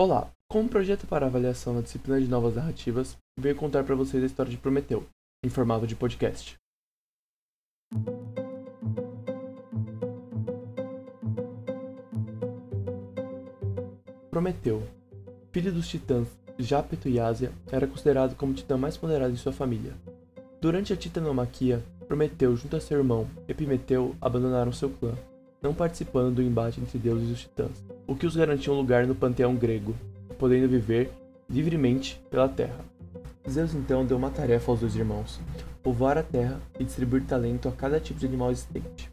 Olá, como projeto para avaliação na disciplina de novas narrativas, venho contar para vocês a história de Prometeu, em formato de podcast. Prometeu, filho dos titãs Jápeto e Ásia, era considerado como o titã mais poderoso de sua família. Durante a titanomaquia, Prometeu, junto a seu irmão Epimeteu, abandonaram seu clã, não participando do embate entre deuses e os titãs, o que os garantia um lugar no panteão grego, podendo viver livremente pela terra. Zeus então deu uma tarefa aos dois irmãos: povoar a terra e distribuir talento a cada tipo de animal existente.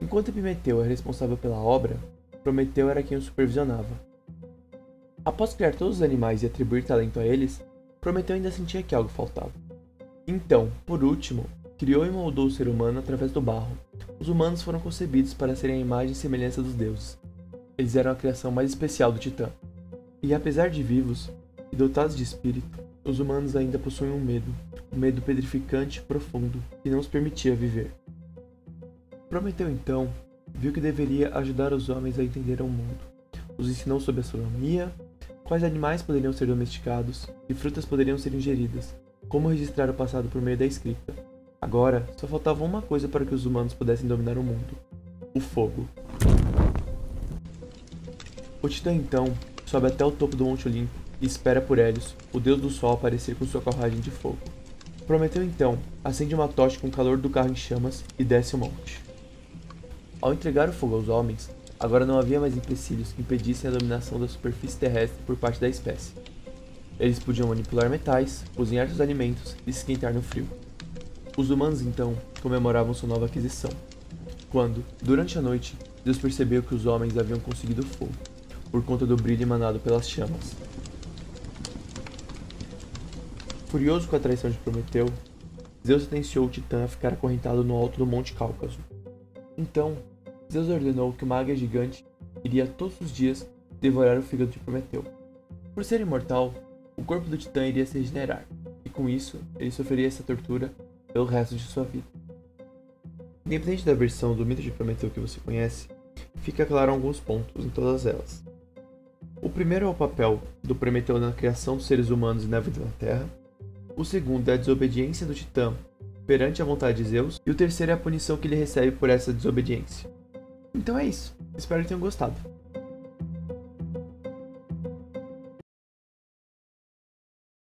Enquanto Epimeteu era responsável pela obra, Prometeu era quem o supervisionava. Após criar todos os animais e atribuir talento a eles, Prometeu ainda sentia que algo faltava. Então, por último, criou e moldou o ser humano através do barro. Os humanos foram concebidos para serem a imagem e semelhança dos deuses. Eles eram a criação mais especial do Titã. E apesar de vivos e dotados de espírito, os humanos ainda possuem um medo, um medo pedrificante e profundo que não os permitia viver. Prometeu então viu que deveria ajudar os homens a entender o mundo. Os ensinou sobre astronomia, quais animais poderiam ser domesticados e frutas poderiam ser ingeridas, como registrar o passado por meio da escrita. Agora, só faltava uma coisa para que os humanos pudessem dominar o mundo: o fogo. O Titã então sobe até o topo do Monte Olimpo e espera por Hélios, o deus do sol, aparecer com sua carruagem de fogo. Prometeu então, acende uma tocha com o calor do carro em chamas e desce o monte. Ao entregar o fogo aos homens, agora não havia mais empecilhos que impedissem a dominação da superfície terrestre por parte da espécie. Eles podiam manipular metais, cozinhar seus alimentos e se esquentar no frio. Os humanos então comemoravam sua nova aquisição, quando, durante a noite, Deus percebeu que os homens haviam conseguido fogo, por conta do brilho emanado pelas chamas. Furioso com a traição de Prometeu, Zeus sentenciou o Titã a ficar acorrentado no alto do Monte Cáucaso. Então, Zeus ordenou que uma águia gigante iria todos os dias devorar o fígado de Prometeu. Por ser imortal, o corpo do Titã iria se regenerar, e com isso, ele sofreria essa tortura pelo resto de sua vida. Independente da versão do mito de Prometeu que você conhece, fica claro alguns pontos em todas elas. O primeiro é o papel do Prometeu na criação dos seres humanos e na vida na Terra. O segundo é a desobediência do Titã perante a vontade de Zeus. E o terceiro é a punição que ele recebe por essa desobediência. Então é isso. Espero que tenham gostado.